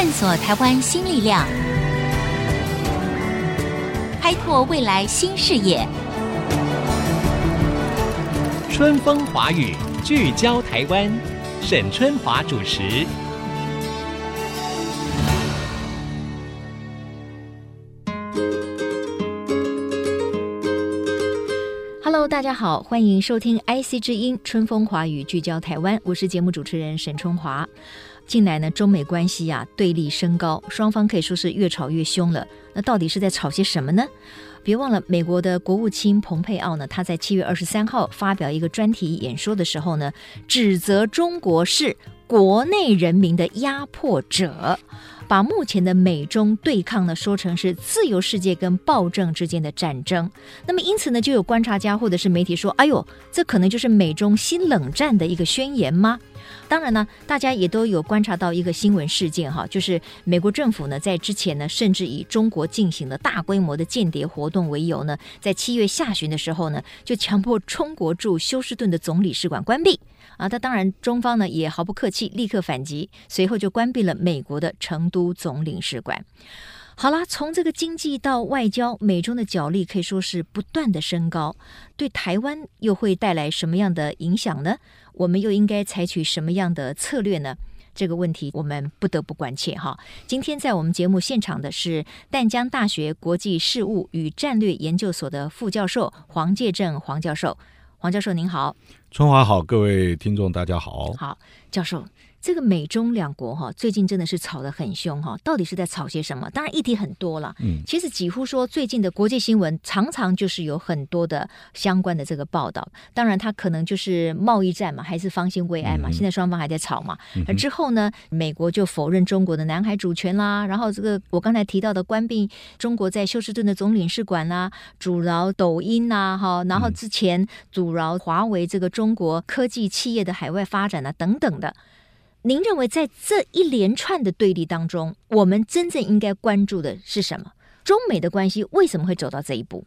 探索台湾新力量，开拓未来新视野。春风华语，聚焦台湾，沈春华主持。Hello，大家好，欢迎收听 IC 之音春风华语，聚焦台湾，我是节目主持人沈春华。近来呢，中美关系啊对立升高，双方可以说是越吵越凶了。那到底是在吵些什么呢？别忘了，美国的国务卿蓬佩奥呢，他在七月二十三号发表一个专题演说的时候呢，指责中国是国内人民的压迫者。把目前的美中对抗呢说成是自由世界跟暴政之间的战争，那么因此呢，就有观察家或者是媒体说：“哎呦，这可能就是美中新冷战的一个宣言吗？”当然呢，大家也都有观察到一个新闻事件哈，就是美国政府呢在之前呢，甚至以中国进行了大规模的间谍活动为由呢，在七月下旬的时候呢，就强迫中国驻休斯顿的总领事馆关闭。啊，那当然，中方呢也毫不客气，立刻反击，随后就关闭了美国的成都总领事馆。好啦，从这个经济到外交，美中的角力可以说是不断的升高，对台湾又会带来什么样的影响呢？我们又应该采取什么样的策略呢？这个问题我们不得不关切哈。今天在我们节目现场的是淡江大学国际事务与战略研究所的副教授黄介正黄教授，黄教授您好。春华好，各位听众大家好。好，教授。这个美中两国哈，最近真的是吵得很凶哈，到底是在吵些什么？当然议题很多了，嗯，其实几乎说最近的国际新闻常常就是有很多的相关的这个报道。当然，它可能就是贸易战嘛，还是方兴未艾嘛。现在双方还在吵嘛。而之后呢，美国就否认中国的南海主权啦，然后这个我刚才提到的关闭中国在休斯顿的总领事馆啦，阻挠抖音呐，哈，然后之前阻挠华为这个中国科技企业的海外发展啊，等等的。您认为在这一连串的对立当中，我们真正应该关注的是什么？中美的关系为什么会走到这一步？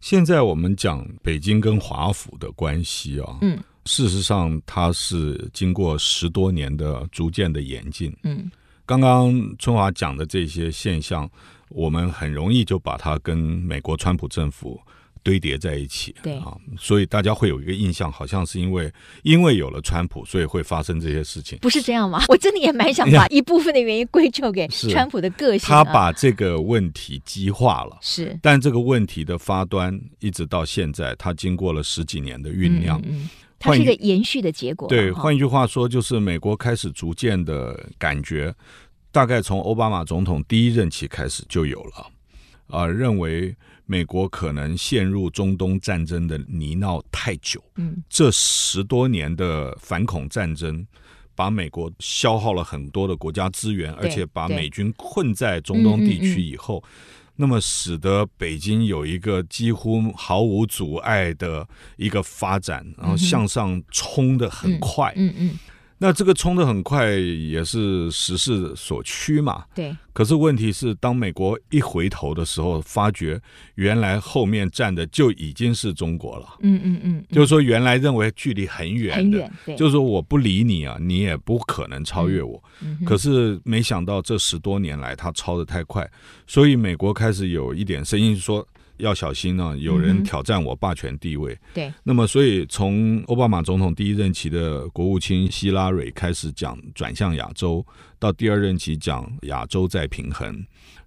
现在我们讲北京跟华府的关系啊，嗯，事实上它是经过十多年的逐渐的演进，嗯，刚刚春华讲的这些现象，我们很容易就把它跟美国川普政府。堆叠在一起，对啊，所以大家会有一个印象，好像是因为因为有了川普，所以会发生这些事情，不是这样吗？我真的也蛮想把 一部分的原因归咎给川普的个性，他把这个问题激化了，是，但这个问题的发端一直到现在，它经过了十几年的酝酿，嗯，嗯，它是一个延续的结果。对，换一句话说，就是美国开始逐渐的感觉，大概从奥巴马总统第一任期开始就有了，啊、呃，认为。美国可能陷入中东战争的泥淖太久，嗯，这十多年的反恐战争，把美国消耗了很多的国家资源，而且把美军困在中东地区以后，那么使得北京有一个几乎毫无阻碍的一个发展，然后向上冲的很快，嗯嗯。那这个冲的很快，也是时势所趋嘛。对。可是问题是，当美国一回头的时候，发觉原来后面站的就已经是中国了。嗯嗯嗯。就是说，原来认为距离很远的，很远。对。就是说，我不理你啊，你也不可能超越我。嗯。可是没想到这十多年来，他超的太快，所以美国开始有一点声音说。要小心呢、啊，有人挑战我霸权地位。嗯、对，那么所以从奥巴马总统第一任期的国务卿希拉蕊开始讲转向亚洲，到第二任期讲亚洲再平衡，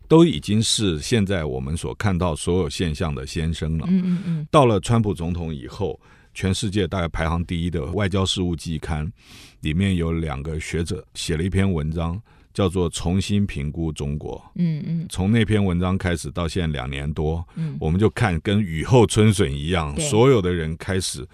都已经是现在我们所看到所有现象的先声了。嗯嗯嗯。到了川普总统以后，全世界大概排行第一的外交事务季刊里面有两个学者写了一篇文章。叫做重新评估中国。嗯嗯，从那篇文章开始到现在两年多，嗯，我们就看跟雨后春笋一样，所有的人开始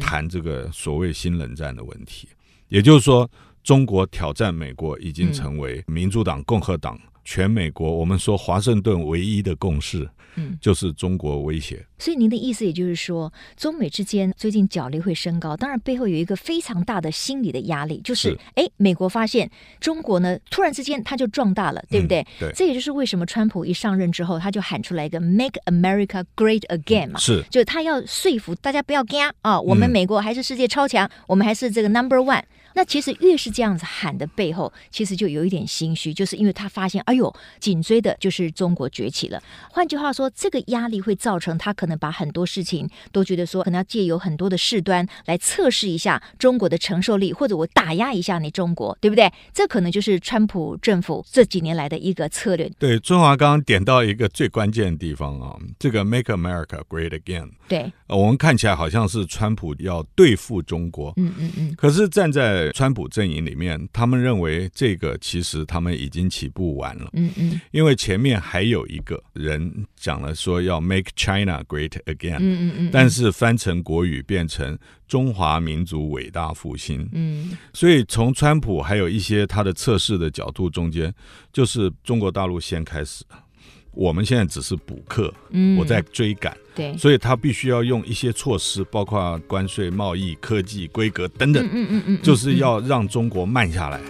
谈这个所谓新冷战的问题。也就是说，中国挑战美国已经成为民主党、共和党全美国我们说华盛顿唯一的共识。嗯，就是中国威胁。所以您的意思也就是说，中美之间最近角力会升高，当然背后有一个非常大的心理的压力，就是哎，美国发现中国呢，突然之间它就壮大了，对不对？对。这也就是为什么川普一上任之后，他就喊出来一个 “Make America Great Again” 嘛，是，就是他要说服大家不要惊啊，我们美国还是世界超强，我们还是这个 Number One 那其实越是这样子喊的背后，其实就有一点心虚，就是因为他发现，哎呦，紧追的就是中国崛起了。换句话说，这个压力会造成他可能把很多事情都觉得说，可能要借由很多的事端来测试一下中国的承受力，或者我打压一下你中国，对不对？这可能就是川普政府这几年来的一个策略。对，春华刚刚点到一个最关键的地方啊，这个 “Make America Great Again”。对，我们看起来好像是川普要对付中国。嗯嗯嗯。可是站在川普阵营里面，他们认为这个其实他们已经起步晚了。嗯嗯。因为前面还有一个人讲了说要 “Make China Great Again”。嗯嗯嗯。但是翻成国语变成“中华民族伟大复兴”。嗯。所以从川普还有一些他的测试的角度中间，就是中国大陆先开始。我们现在只是补课，嗯，我在追赶，对，所以他必须要用一些措施，包括关税、贸易、科技、规格等等，嗯嗯嗯，嗯，就是要让中国慢下来。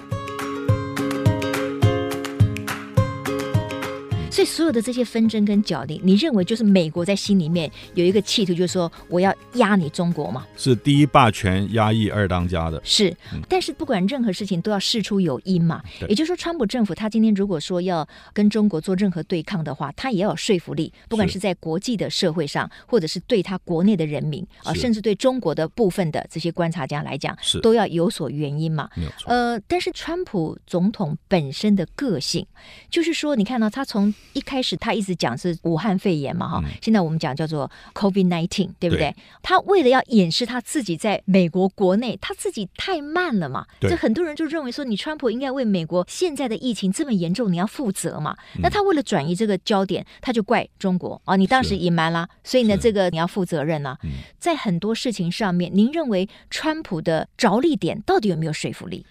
所以所有的这些纷争跟角力，你认为就是美国在心里面有一个企图，就是说我要压你中国嘛？是第一霸权压抑二当家的。是，但是不管任何事情都要事出有因嘛。也就是说，川普政府他今天如果说要跟中国做任何对抗的话，他也要有说服力，不管是在国际的社会上，或者是对他国内的人民啊，甚至对中国的部分的这些观察家来讲，是都要有所原因嘛。呃，但是川普总统本身的个性，就是说，你看到他从一开始他一直讲是武汉肺炎嘛，哈、嗯，现在我们讲叫做 COVID-19，对不对？对，他为了要掩饰他自己在美国国内他自己太慢了嘛，这很多人就认为说，你川普应该为美国现在的疫情这么严重你要负责嘛。嗯、那他为了转移这个焦点，他就怪中国啊，你当时隐瞒啦，所以呢，这个你要负责任啊。在很多事情上面，您认为川普的着力点到底有没有说服力？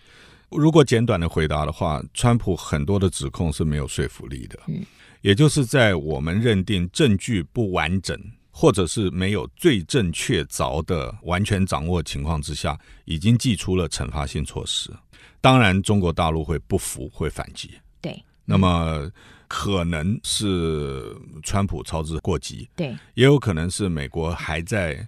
如果简短的回答的话，川普很多的指控是没有说服力的。嗯。也就是在我们认定证据不完整，或者是没有罪证确凿的完全掌握情况之下，已经祭出了惩罚性措施。当然，中国大陆会不服，会反击。对，那么可能是川普操之过急，对，也有可能是美国还在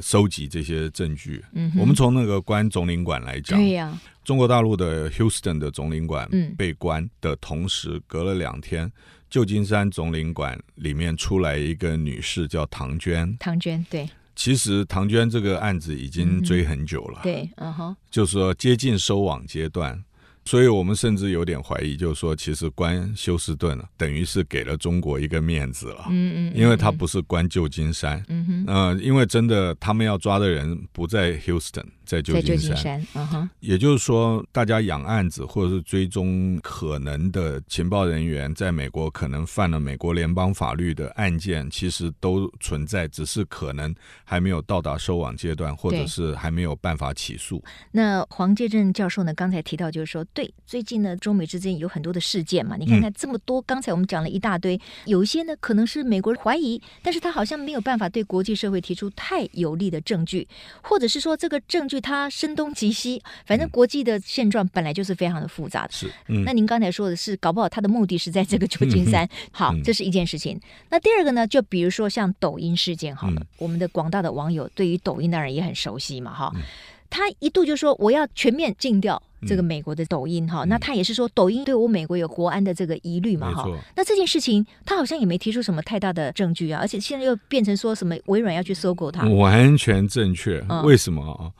收集这些证据。嗯，我们从那个关总领馆来讲，对呀，中国大陆的 Houston 的总领馆嗯被关的同时，隔了两天。旧金山总领馆里面出来一个女士叫唐娟，唐娟对，其实唐娟这个案子已经追很久了，嗯、对，嗯哼，就是说接近收网阶段。所以我们甚至有点怀疑，就是说，其实关休斯顿等于是给了中国一个面子了。嗯嗯，因为他不是关旧金山。嗯哼。呃，因为真的他们要抓的人不在 Houston，在旧金山。在旧金山。嗯哼。也就是说，大家养案子或者是追踪可能的情报人员在美国可能犯了美国联邦法律的案件，其实都存在，只是可能还没有到达收网阶段，或者是还没有办法起诉。那黄介正教授呢？刚才提到就是说。对，最近呢，中美之间有很多的事件嘛，你看看这么多，刚才我们讲了一大堆，有一些呢可能是美国人怀疑，但是他好像没有办法对国际社会提出太有力的证据，或者是说这个证据它声东击西，反正国际的现状本来就是非常的复杂的。是，那您刚才说的是，搞不好他的目的是在这个旧金山，好，这是一件事情。那第二个呢，就比如说像抖音事件，好了，我们的广大的网友对于抖音当然也很熟悉嘛，哈。他一度就说我要全面禁掉这个美国的抖音哈、嗯，那他也是说抖音对我美国有国安的这个疑虑嘛哈。那这件事情他好像也没提出什么太大的证据啊，而且现在又变成说什么微软要去收购它，完全正确。为什么啊？嗯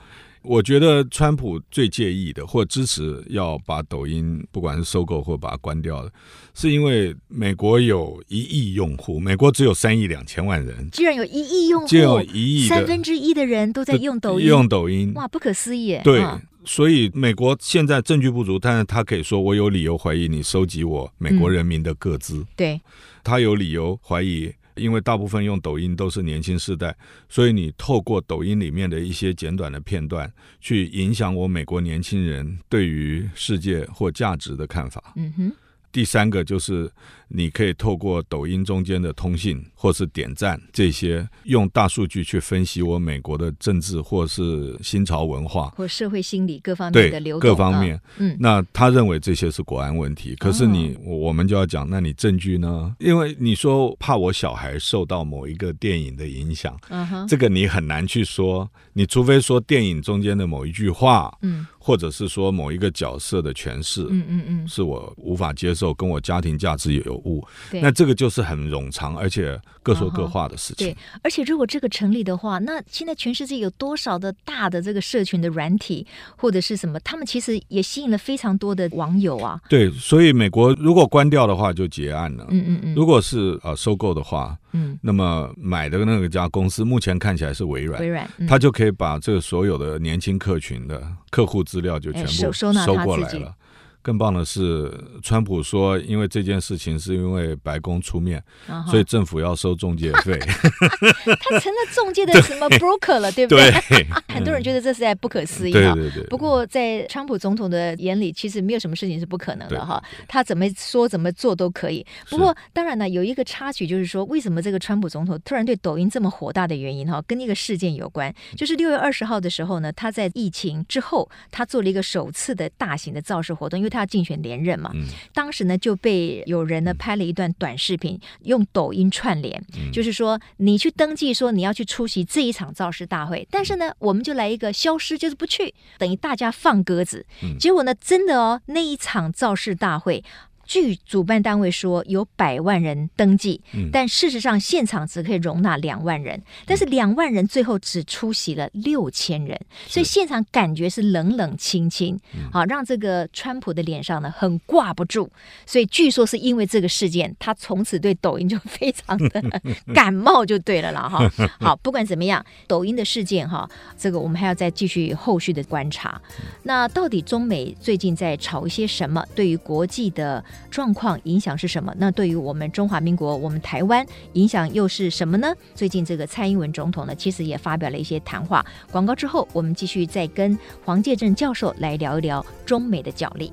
我觉得川普最介意的，或支持要把抖音不管是收购或把它关掉的，是因为美国有一亿用户，美国只有三亿两千万人，居然有一亿用户，就有一亿三分之一的人都在用抖音，用抖音，哇，不可思议！对、嗯，所以美国现在证据不足，但是他可以说我有理由怀疑你收集我美国人民的个资，嗯、对，他有理由怀疑。因为大部分用抖音都是年轻世代，所以你透过抖音里面的一些简短的片段，去影响我美国年轻人对于世界或价值的看法。嗯哼。第三个就是，你可以透过抖音中间的通信或是点赞这些，用大数据去分析我美国的政治或是新潮文化或社会心理各方面的流动。各方面。嗯，那他认为这些是国安问题。可是你，哦、我们就要讲，那你证据呢？因为你说怕我小孩受到某一个电影的影响，嗯哼，这个你很难去说。你除非说电影中间的某一句话，嗯。或者是说某一个角色的诠释，嗯嗯嗯，是我无法接受，跟我家庭价值有误，那这个就是很冗长，而且各说各话的事情。对，而且如果这个成立的话，那现在全世界有多少的大的这个社群的软体或者是什么，他们其实也吸引了非常多的网友啊。对，所以美国如果关掉的话，就结案了。嗯嗯嗯。如果是呃收购的话，嗯，那么买的那个家公司目前看起来是微软，微软，嗯、他就可以把这个所有的年轻客群的客户资料就全部收过来了。更棒的是，川普说，因为这件事情是因为白宫出面，啊、所以政府要收中介费。他成了中介的什么 broker 了，对，对不对？对 很多人觉得这是在不可思议哈。对对对。不过在川普总统的眼里，其实没有什么事情是不可能的哈。他怎么说怎么做都可以。不过当然呢，有一个插曲就是说，为什么这个川普总统突然对抖音这么火大的原因哈，跟一个事件有关。就是六月二十号的时候呢，他在疫情之后，他做了一个首次的大型的造势活动，因为。他竞选连任嘛，嗯、当时呢就被有人呢拍了一段短视频，用抖音串联，嗯、就是说你去登记说你要去出席这一场造势大会，但是呢我们就来一个消失，就是不去，等于大家放鸽子。嗯、结果呢真的哦，那一场造势大会。据主办单位说，有百万人登记，但事实上现场只可以容纳两万人。但是两万人最后只出席了六千人，所以现场感觉是冷冷清清，好让这个川普的脸上呢很挂不住。所以据说是因为这个事件，他从此对抖音就非常的 感冒，就对了啦哈。好，不管怎么样，抖音的事件哈，这个我们还要再继续后续的观察。那到底中美最近在吵一些什么？对于国际的。状况影响是什么？那对于我们中华民国，我们台湾影响又是什么呢？最近这个蔡英文总统呢，其实也发表了一些谈话。广告之后，我们继续再跟黄介正教授来聊一聊中美的角力。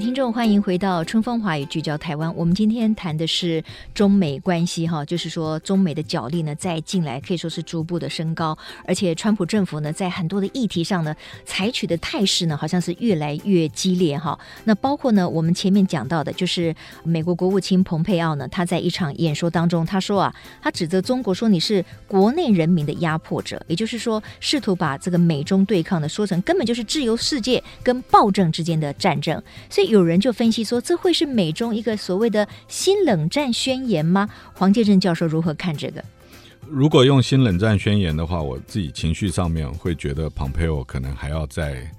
听众，欢迎回到春风华语聚焦台湾。我们今天谈的是中美关系，哈，就是说中美的角力呢，在近来可以说是逐步的升高，而且川普政府呢，在很多的议题上呢，采取的态势呢，好像是越来越激烈，哈。那包括呢，我们前面讲到的，就是美国国务卿蓬佩奥呢，他在一场演说当中，他说啊，他指责中国说你是国内人民的压迫者，也就是说，试图把这个美中对抗呢，说成根本就是自由世界跟暴政之间的战争。所以有人就分析说，这会是美中一个所谓的新冷战宣言吗？黄介正教授如何看这个？如果用新冷战宣言的话，我自己情绪上面会觉得蓬佩奥可能还要再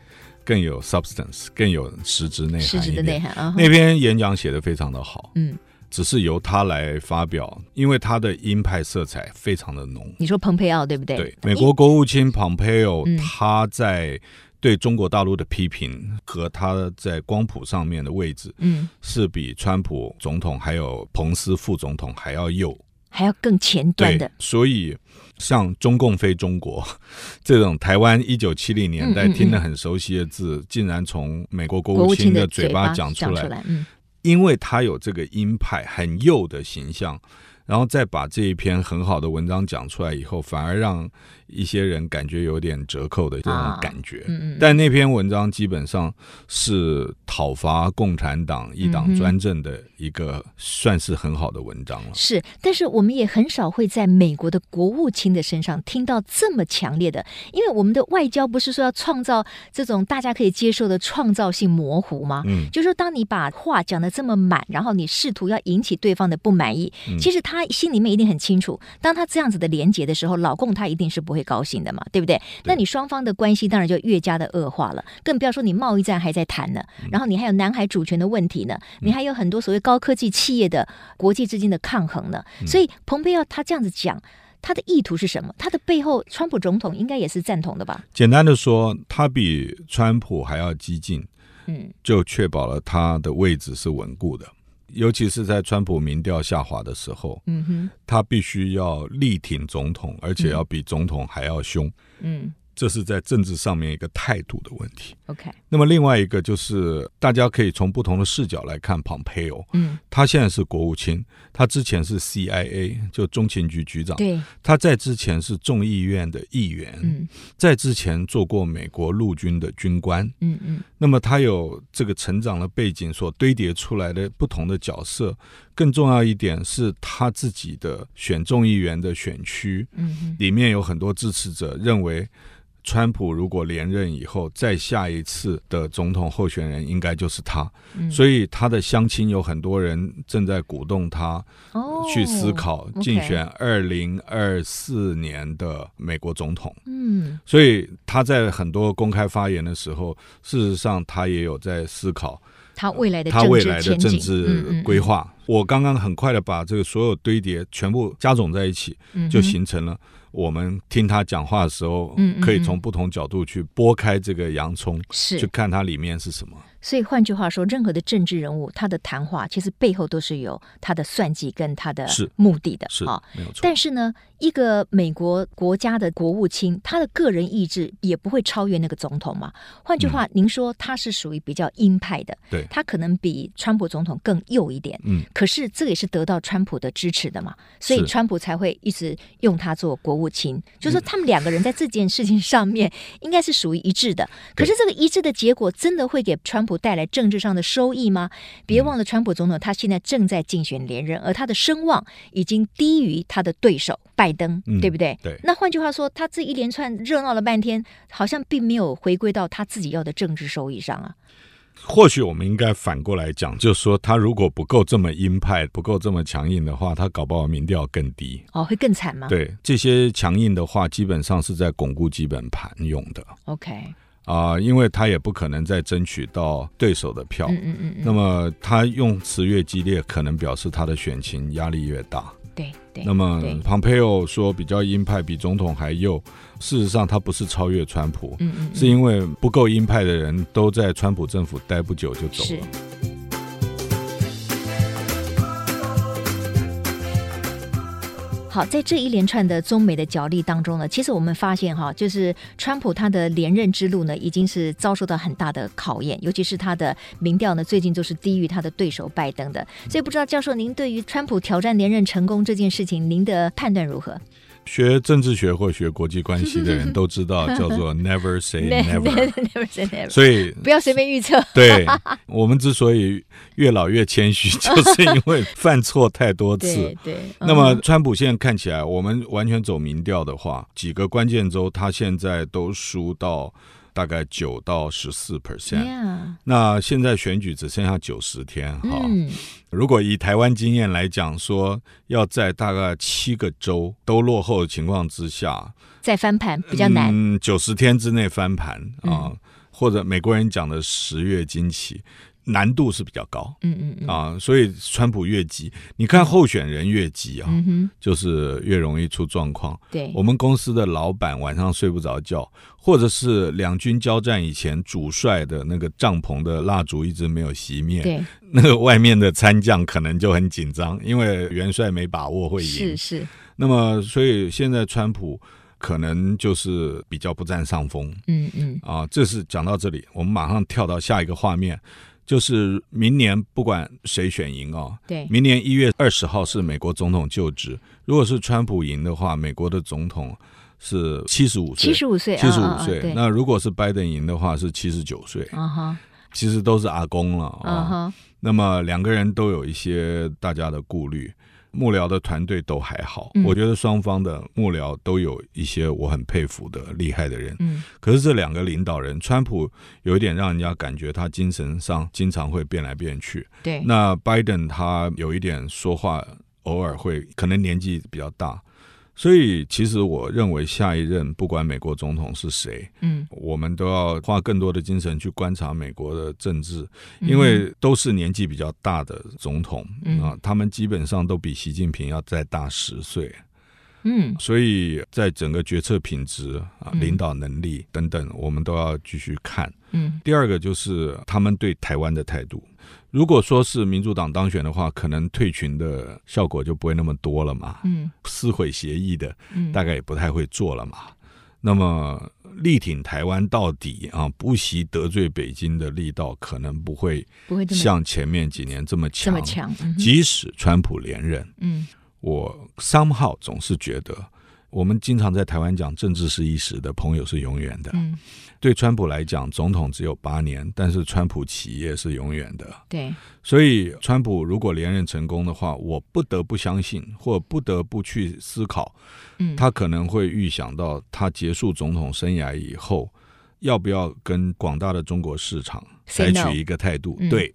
更有 substance，更有实质内涵。实质的内涵啊，那篇演讲写得非常的好，嗯，只是由他来发表，因为他的鹰派色彩非常的浓。你说蓬佩奥对不对？对，美国国务卿蓬佩奥他在。对中国大陆的批评和他在光谱上面的位置，嗯，是比川普总统还有彭斯副总统还要右，还要更前端的。所以，像“中共非中国 ”这种台湾一九七零年代听得很熟悉的字，嗯嗯嗯，竟然从美国国务卿的嘴巴讲出来，出来嗯，因为他有这个鹰派很右的形象，然后再把这一篇很好的文章讲出来以后，反而让。一些人感觉有点折扣的这种感觉，啊嗯嗯、但那篇文章基本上是讨伐共产党一党专政的一个算是很好的文章了。是，但是我们也很少会在美国的国务卿的身上听到这么强烈的，因为我们的外交不是说要创造这种大家可以接受的创造性模糊吗？嗯，就是说当你把话讲的这么满，然后你试图要引起对方的不满意，嗯、其实他心里面一定很清楚，当他这样子的连结的时候，老共他一定是不会。会高兴的嘛，对不对？对，那你双方的关系当然就越加的恶化了，更不要说你贸易战还在谈呢，嗯、然后你还有南海主权的问题呢，嗯、你还有很多所谓高科技企业的国际之间的抗衡呢。嗯、所以蓬佩奥他这样子讲，他的意图是什么？他的背后，川普总统应该也是赞同的吧？简单的说，他比川普还要激进，嗯，就确保了他的位置是稳固的。尤其是在川普民调下滑的时候，嗯哼，他必须要力挺总统，而且要比总统还要凶，嗯，这是在政治上面一个态度的问题。OK，那么另外一个就是大家可以从不同的视角来看，Pompeo，嗯，他现在是国务卿，他之前是 CIA，就中情局局长，对，他在之前是众议院的议员，嗯，在之前做过美国陆军的军官，嗯嗯，那么他有这个成长的背景所堆叠出来的不同的角色，更重要一点是他自己的选众议员的选区，嗯，里面有很多支持者认为。川普如果连任以后，再下一次的总统候选人应该就是他，嗯、所以他的乡亲有很多人正在鼓动他去思考竞选二零二四年的美国总统。嗯，所以他在很多公开发言的时候，事实上他也有在思考他未来的他未来的政治规划。嗯嗯嗯、我刚刚很快的把这个所有堆叠全部加总在一起，就形成了。我们听他讲话的时候，可以从不同角度去剥开这个洋葱，是去看它里面是什么。所以换句话说，任何的政治人物，他的谈话其实背后都是有他的算计跟他的目的的，是啊。但是呢，一个美国国家的国务卿，他的个人意志也不会超越那个总统嘛。换句话，您说他是属于比较鹰派的，对，他可能比川普总统更右一点，嗯。可是这也是得到川普的支持的嘛，所以川普才会一直用他做国务卿。就是说他们两个人在这件事情上面应该是属于一致的。可是这个一致的结果，真的会给川普带来政治上的收益吗？别忘了，川普总统他现在正在竞选连任，而他的声望已经低于他的对手拜登，嗯、对不对？对。那换句话说，他这一连串热闹了半天，好像并没有回归到他自己要的政治收益上啊。或许我们应该反过来讲，就是说，他如果不够这么鹰派，不够这么强硬的话，他搞不好民调更低哦，会更惨吗？对，这些强硬的话，基本上是在巩固基本盘用的。OK。啊、呃，因为他也不可能再争取到对手的票，嗯嗯嗯，那么他用词越激烈，可能表示他的选情压力越大。对对。那么，Pompeo 说比较鹰派，比总统还右。事实上，他不是超越川普，嗯嗯，是因为不够鹰派的人都在川普政府待不久就走了。好，在这一连串的中美的角力当中呢，其实我们发现哈，就是川普他的连任之路呢，已经是遭受到很大的考验，尤其是他的民调呢，最近就是低于他的对手拜登的。所以不知道教授，您对于川普挑战连任成功这件事情，您的判断如何？学政治学或学国际关系的人 都知道，叫做 never say never，never say never，所以不要随便预测。对，我们之所以越老越谦虚，就是因为犯错太多次。对，对，那么川普现在看起来，我们完全走民调的话，几个关键州他现在都输到。大概九到十四 percent，那现在选举只剩下九十天哈。嗯、如果以台湾经验来讲，说要在大概七个州都落后的情况之下，再翻盘比较难。嗯，九十天之内翻盘啊，嗯、或者美国人讲的十月惊奇。难度是比较高，嗯嗯嗯啊，所以川普越急，你看候选人越急啊，嗯，就是越容易出状况。对，我们公司的老板晚上睡不着觉，或者是两军交战以前主帅的那个帐篷的蜡烛一直没有熄灭，对，那个外面的参将可能就很紧张，因为元帅没把握会赢。是是。那么，所以现在川普可能就是比较不占上风。嗯嗯。啊，这是讲到这里，我们马上跳到下一个画面。就是明年不管谁选赢哦，对，明年一月二十号是美国总统就职。如果是川普赢的话，美国的总统是七十五岁，七十五岁，七十五岁。啊啊、那如果是拜登赢的话，是七十九岁。啊哈，其实都是阿公了啊哈。那么两个人都有一些大家的顾虑。幕僚的团队都还好，嗯、我觉得双方的幕僚都有一些我很佩服的厉害的人。嗯，可是这两个领导人，川普有一点让人家感觉他精神上经常会变来变去。对，那拜登他有一点说话偶尔会可能年纪比较大。所以，其实我认为下一任不管美国总统是谁，嗯，我们都要花更多的精神去观察美国的政治，因为都是年纪比较大的总统啊，他们基本上都比习近平要再大十岁，嗯，所以在整个决策品质啊、领导能力等等，我们都要继续看。嗯，第二个就是他们对台湾的态度。如果说是民主党当选的话，可能退群的效果就不会那么多了嘛。嗯，撕毁协议的，大概也不太会做了嘛。那么力挺台湾到底啊，不惜得罪北京的力道可能不会不会像前面几年这么强。这么强，嗯、即使川普连任，嗯，我 somehow 总是觉得。我们经常在台湾讲，政治是一时的，朋友是永远的。嗯，对川普来讲，总统只有八年，但是川普企业是永远的。对，所以川普如果连任成功的话，我不得不相信，或不得不去思考，嗯，他可能会预想到他结束总统生涯以后，要不要跟广大的中国市场采取一个态度。对，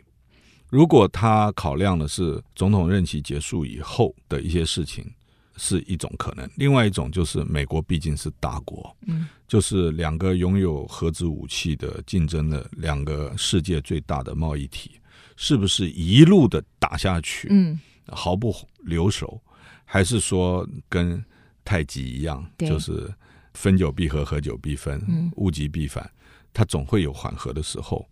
如果他考量的是总统任期结束以后的一些事情。是一种可能，另外一种就是美国毕竟是大国，嗯，就是两个拥有核子武器的竞争的两个世界最大的贸易体，是不是一路的打下去，嗯，毫不留手，还是说跟太极一样，就是分久必合，合久必分，嗯，物极必反，它总会有缓和的时候。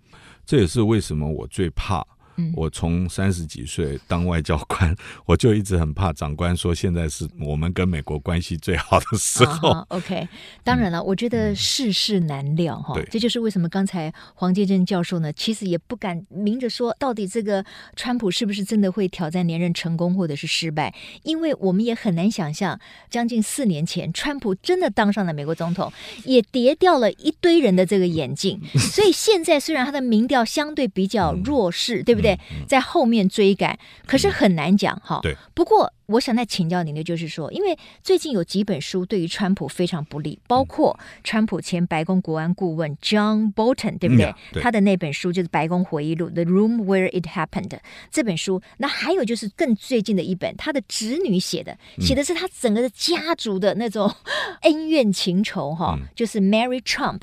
这也是为什么我最怕。我从三十几岁当外交官，我就一直很怕长官说现在是我们跟美国关系最好的时候。Uh OK，当然了，嗯、我觉得世事难料哈、嗯，这就是为什么刚才黄建正教授呢，其实也不敢明着说到底这个川普是不是真的会挑战连任成功或者是失败，因为我们也很难想象，将近四年前川普真的当上了美国总统，也跌掉了一堆人的这个眼镜，所以现在虽然他的民调相对比较弱势，嗯、对不对？对，在后面追赶，可是很难讲哈。对，不过我想再请教您的就是说，因为最近有几本书对于川普非常不利，包括川普前白宫国安顾问 John Bolton，对不对？他的那本书就是《白宫回忆录》（The Room Where It Happened） 这本书。那还有就是更最近的一本，他的侄女写的，写的是他整个的家族的那种 恩怨情仇哈，就是 Mary Trump。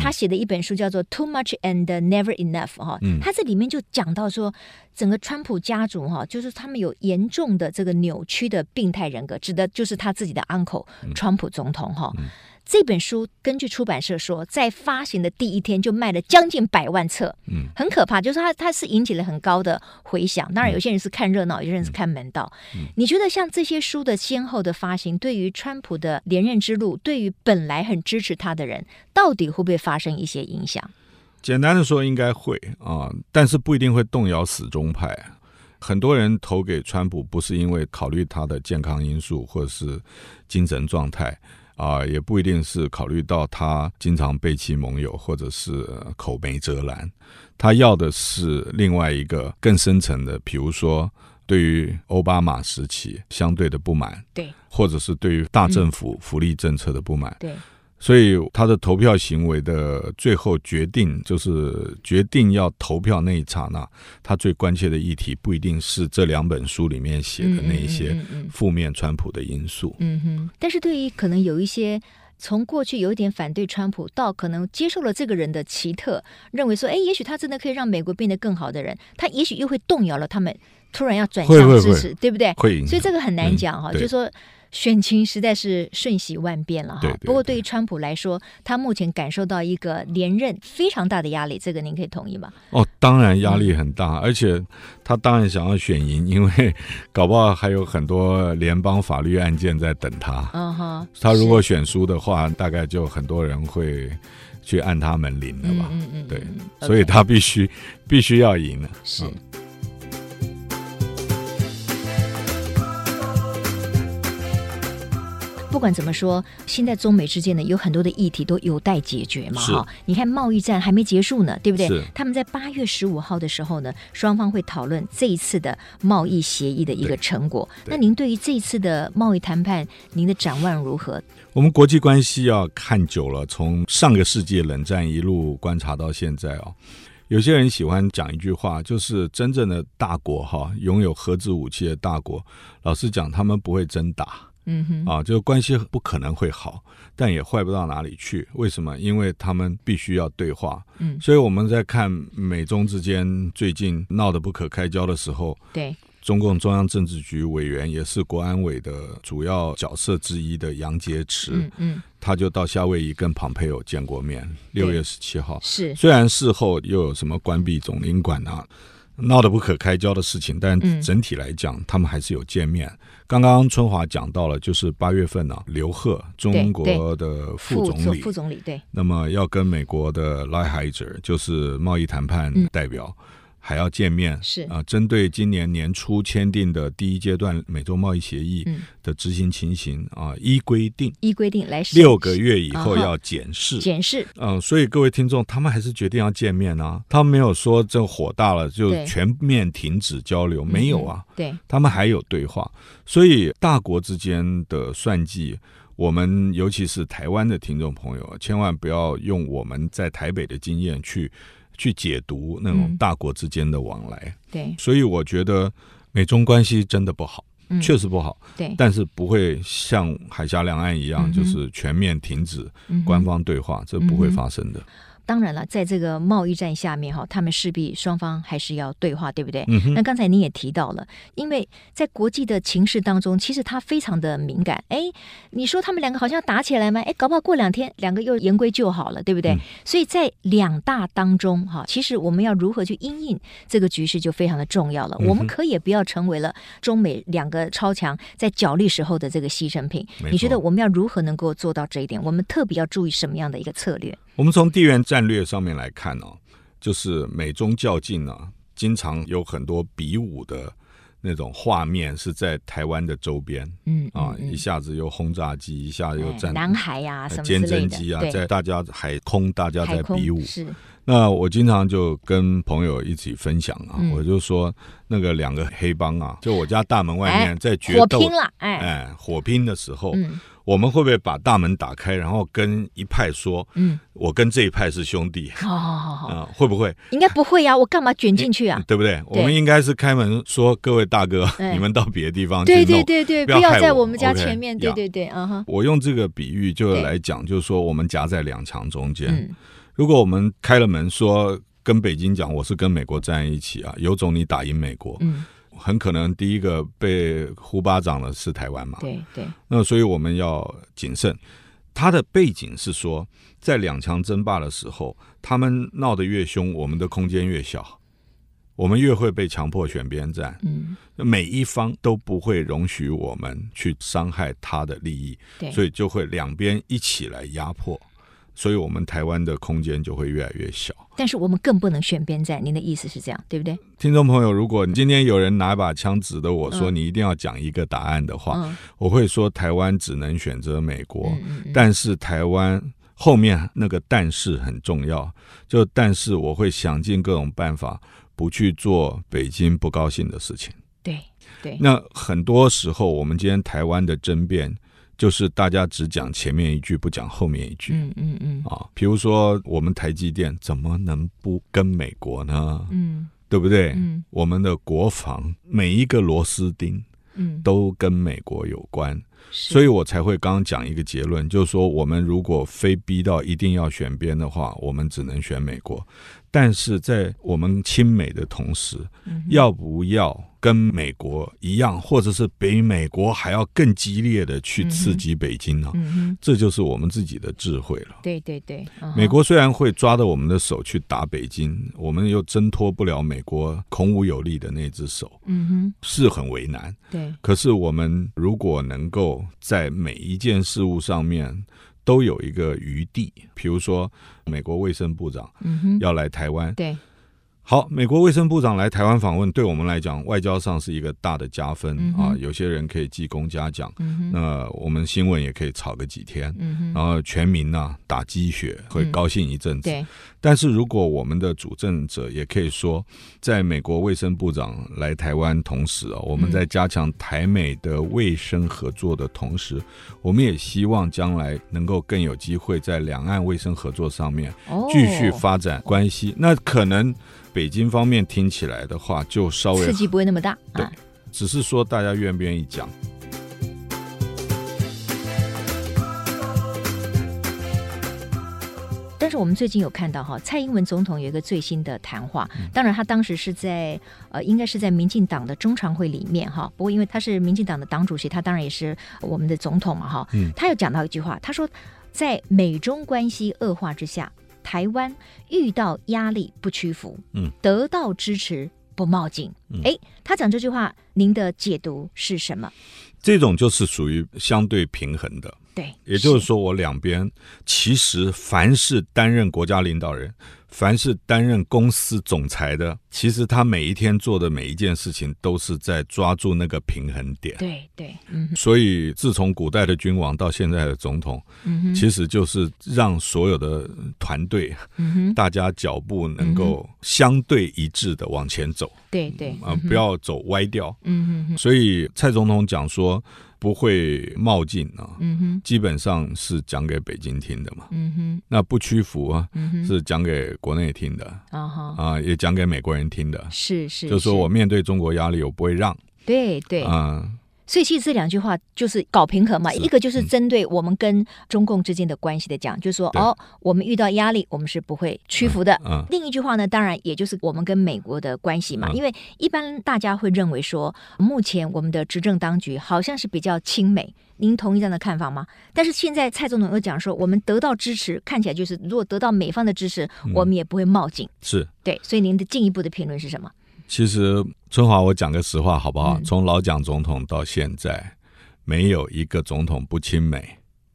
他写的一本书叫做《Too Much and Never Enough》哈，他这里面就讲到说，整个川普家族哈，就是他们有严重的这个扭曲的病态人格，指的就是他自己的 uncle 川普总统哈。这本书根据出版社说，在发行的第一天就卖了将近百万册，嗯，很可怕。就是它，它是引起了很高的回响。当然，有些人是看热闹，有些人是看门道。嗯你觉得像这些书的先后的发行，对于川普的连任之路，对于本来很支持他的人，到底会不会发生一些影响？简单的说，应该会啊，但是不一定会动摇死忠派。很多人投给川普，不是因为考虑他的健康因素或者是精神状态。啊，也不一定是考虑到他经常背弃盟友，或者是口没遮拦，他要的是另外一个更深层的，比如说对于奥巴马时期相对的不满，对，或者是对于大政府福利政策的不满，对。所以他的投票行为的最后决定，就是决定要投票那一刹那，他最关切的议题不一定是这两本书里面写的那一些负面川普的因素。嗯哼。但是对于可能有一些从过去有一点反对川普，到可能接受了这个人的奇特，认为说，哎，也许他真的可以让美国变得更好的人，他也许又会动摇了他们突然要转向支持，对不对？会。所以这个很难讲哈，就是说。选情实在是瞬息万变了哈。不过对于川普来说，他目前感受到一个连任非常大的压力，这个您可以同意吗？哦，当然压力很大，嗯、而且他当然想要选赢，因为搞不好还有很多联邦法律案件在等他。嗯哼，他如果选输的话，大概就很多人会去按他门铃了吧？嗯嗯嗯。对，嗯、所以他必须、必须要赢了。是。不管怎么说，现在中美之间呢，有很多的议题都有待解决嘛。哈，你看贸易战还没结束呢，对不对？他们在八月十五号的时候呢，双方会讨论这一次的贸易协议的一个成果。那您对于这一次的贸易谈判，您的展望如何？我们国际关系要看久了，从上个世纪冷战一路观察到现在哦。有些人喜欢讲一句话，就是真正的大国哈，拥有核子武器的大国，老实讲，他们不会真打。嗯哼，啊，这个关系不可能会好，但也坏不到哪里去。为什么？因为他们必须要对话。嗯，所以我们在看美中之间最近闹得不可开交的时候，对，中共中央政治局委员，也是国安委的主要角色之一的杨洁篪，嗯嗯，他就到夏威夷跟庞培友见过面，六月十七号。是，虽然事后又有什么关闭总领馆啊，闹得不可开交的事情，但整体来讲，他们还是有见面。刚刚春华讲到了，就是八月份呢、啊，刘鹤中国的副总理，副总理对，那么要跟美国的 Lighthizer 就是贸易谈判代表。嗯还要见面是。啊，针对今年年初签订的第一阶段美洲贸易协议的执行情形、嗯、啊，依规定依规定来六个月以后要检视。检视。嗯，所以各位听众，他们还是决定要见面啊，他们没有说这火大了就全面停止交流，没有啊，对，他们还有对话。所以大国之间的算计，我们尤其是台湾的听众朋友，千万不要用我们在台北的经验去。去解读那种大国之间的往来，嗯、对，所以我觉得美中关系真的不好，嗯、确实不好，对，但是不会像海峡两岸一样，嗯、就是全面停止官方对话，嗯、这不会发生的。当然了，在这个贸易战下面哈，他们势必双方还是要对话，对不对？嗯哼。那刚才你也提到了，因为在国际的情势当中，其实它非常的敏感。哎，你说他们两个好像打起来吗？哎，搞不好过两天两个又言归就好了，对不对？嗯。所以在两大当中哈，其实我们要如何去因应这个局势就非常的重要了。嗯。我们可以不要成为了中美两个超强在角力时候的这个牺牲品。你觉得我们要如何能够做到这一点？我们特别要注意什么样的一个策略？我们从地缘战略上面来看哦，就是美中较劲呢，经常有很多比武的那种画面是在台湾的周边，嗯啊，一下子又轰炸机，一下子又战南海呀，什么在大家海空大家在比武。是。那我经常就跟朋友一起分享啊，我就说那个两个黑帮啊，就我家大门外面在决斗，火拼了，哎，火拼的时候。我们会不会把大门打开，然后跟一派说：“嗯，我跟这一派是兄弟。”好好好好，嗯，会不会？应该不会呀，我干嘛卷进去啊？对不对？我们应该是开门说：“各位大哥，你们到别的地方去。”对对对对，不要在我们家前面。对对对，嗯哼。我用这个比喻就来讲，就是说我们夹在两强中间。如果我们开了门说跟北京讲，我是跟美国站在一起啊，有种你打赢美国。嗯。很可能第一个被呼巴掌的是台湾嘛？对对。那所以我们要谨慎。它的背景是说，在两强争霸的时候，他们闹得越凶，我们的空间越小，我们越会被强迫选边站。嗯。每一方都不会容许我们去伤害他的利益，对。所以就会两边一起来压迫。所以，我们台湾的空间就会越来越小。但是，我们更不能选边站。您的意思是这样，对不对？听众朋友，如果今天有人拿把枪指着我说，你一定要讲一个答案的话，嗯、我会说台湾只能选择美国。但是，台湾后面那个但是很重要。就但是，我会想尽各种办法，不去做北京不高兴的事情。对对。那很多时候，我们今天台湾的争辩。就是大家只讲前面一句，不讲后面一句。嗯嗯嗯。啊，比如说我们台积电怎么能不跟美国呢？嗯，对不对？嗯，我们的国防每一个螺丝钉，嗯，都跟美国有关。所以我才会刚刚讲一个结论，就是说，我们如果非逼到一定要选边的话，我们只能选美国。但是在我们亲美的同时，嗯、要不要跟美国一样，或者是比美国还要更激烈的去刺激北京呢？这就是我们自己的智慧了。对对对，嗯、美国虽然会抓着我们的手去打北京，我们又挣脱不了美国孔武有力的那只手，嗯哼，是很为难。对，可是我们如果能够在每一件事物上面，都有一个余地，比如说美国卫生部长要来台湾，嗯、对。好，美国卫生部长来台湾访问，对我们来讲，外交上是一个大的加分、嗯、啊。有些人可以记功嘉奖，嗯、那我们新闻也可以炒个几天，嗯、然后全民呢、啊、打鸡血，会高兴一阵子。嗯、但是如果我们的主政者也可以说，在美国卫生部长来台湾同时啊，我们在加强台美的卫生合作的同时，嗯、我们也希望将来能够更有机会在两岸卫生合作上面继续发展关系。哦、那可能。北京方面听起来的话，就稍微刺激不会那么大，对，只是说大家愿不愿意讲。但是我们最近有看到哈，蔡英文总统有一个最新的谈话，当然他当时是在呃，应该是在民进党的中常会里面哈。不过因为他是民进党的党主席，他当然也是我们的总统嘛哈。嗯，他有讲到一句话，他说在美中关系恶化之下，台湾遇到压力不屈服，嗯，得到支持不冒进。哎、嗯，他讲这句话，您的解读是什么？这种就是属于相对平衡的。对，也就是说，我两边其实凡是担任国家领导人，凡是担任公司总裁的，其实他每一天做的每一件事情，都是在抓住那个平衡点。对对，嗯。所以，自从古代的君王到现在的总统，嗯，其实就是让所有的团队，嗯，大家脚步能够相对一致的往前走。对对，啊，不要走歪掉。嗯嗯。所以，蔡总统讲说。不会冒进啊，嗯哼，基本上是讲给北京听的嘛，嗯哼，那不屈服啊，是讲给国内听的，啊哈，啊，也讲给美国人听的，是是，就是说我面对中国压力，我不会让，对对，啊。所以其实这两句话就是搞平衡嘛，一个就是针对我们跟中共之间的关系的讲，嗯、就是说哦，我们遇到压力，我们是不会屈服的。另一句话呢，当然也就是我们跟美国的关系嘛，嗯、因为一般大家会认为说，目前我们的执政当局好像是比较亲美，您同意这样的看法吗？但是现在蔡总统又讲说，我们得到支持，看起来就是如果得到美方的支持，我们也不会冒进。是对，所以您的进一步的评论是什么？其实春华，我讲个实话好不好？嗯、从老蒋总统到现在。没有一个总统不亲美。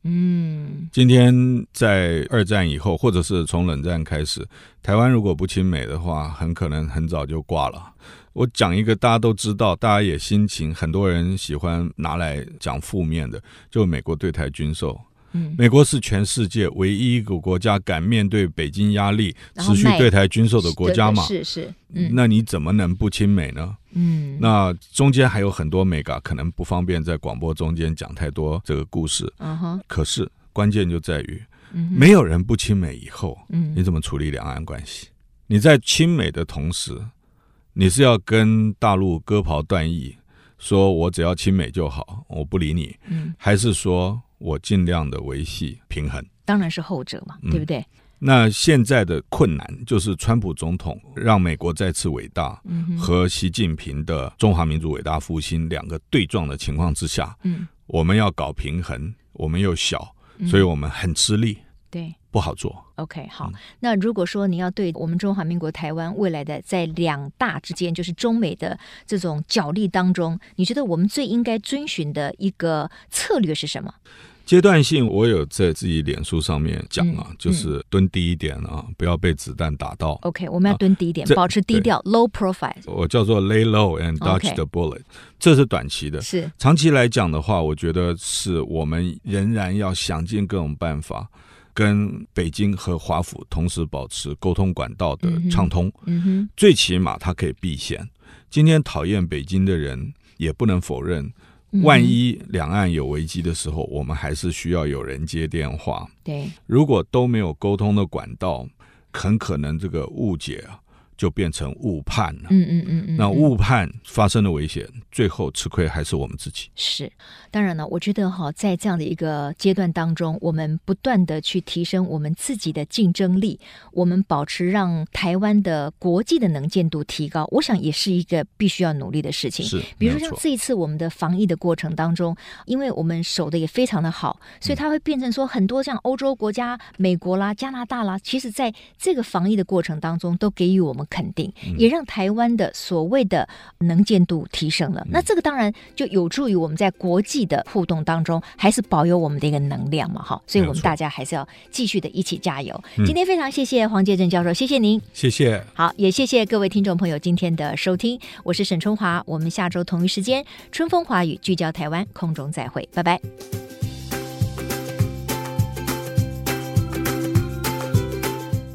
嗯，今天在二战以后，或者是从冷战开始，台湾如果不亲美的话，很可能很早就挂了。我讲一个大家都知道，大家也心情，很多人喜欢拿来讲负面的，就美国对台军售。嗯，美国是全世界唯一一个国家敢面对北京压力持续对台军售的国家嘛？是是，嗯，那你怎么能不亲美呢？嗯，那中间还有很多美嘎，可能不方便在广播中间讲太多这个故事。嗯哼，可是关键就在于，没有人不亲美以后，嗯，你怎么处理两岸关系？你在亲美的同时，你是要跟大陆割袍断义，说我只要亲美就好，我不理你，嗯，还是说？我尽量的维系平衡，当然是后者嘛，对不对？嗯，那现在的困难就是川普总统让美国再次伟大，和习近平的中华民族伟大复兴两个对撞的情况之下，嗯，我们要搞平衡，我们又小，所以我们很吃力，对，不好做。OK，好。那如果说你要对我们中华民国台湾未来的在两大之间，就是中美的这种角力当中，你觉得我们最应该遵循的一个策略是什么？阶段性，我有在自己脸书上面讲啊，嗯、就是蹲低一点啊，嗯、不要被子弹打到。OK，我们要蹲低一点，啊、保持低调，low profile。我叫做 lay low and dodge the bullet，Okay. 这是短期的。是长期来讲的话，我觉得是我们仍然要想尽各种办法，跟北京和华府同时保持沟通管道的畅通。嗯哼，最起码它可以避险。今天讨厌北京的人也不能否认。万一两岸有危机的时候，我们还是需要有人接电话。对，如果都没有沟通的管道，很可能这个误解啊。就变成误判了。嗯嗯嗯嗯，那误判发生的危险，最后吃亏还是我们自己。是，当然了，我觉得哈，在这样的一个阶段当中，我们不断的去提升我们自己的竞争力，我们保持让台湾的国际的能见度提高，我想也是一个必须要努力的事情。是，比如说像这一次我们的防疫的过程当中，因为我们守的也非常的好，所以它会变成说很多像欧洲国家、美国啦、加拿大啦，其实在这个防疫的过程当中，都给予我们。肯定也让台湾的所谓的能见度提升了，那这个当然就有助于我们在国际的互动当中，还是保有我们的一个能量嘛，哈，所以我们大家还是要继续的一起加油。今天非常谢谢黄杰正教授，谢谢您，谢谢，好，也谢谢各位听众朋友今天的收听，我是沈春华，我们下周同一时间春风华语聚焦台湾空中再会，拜拜。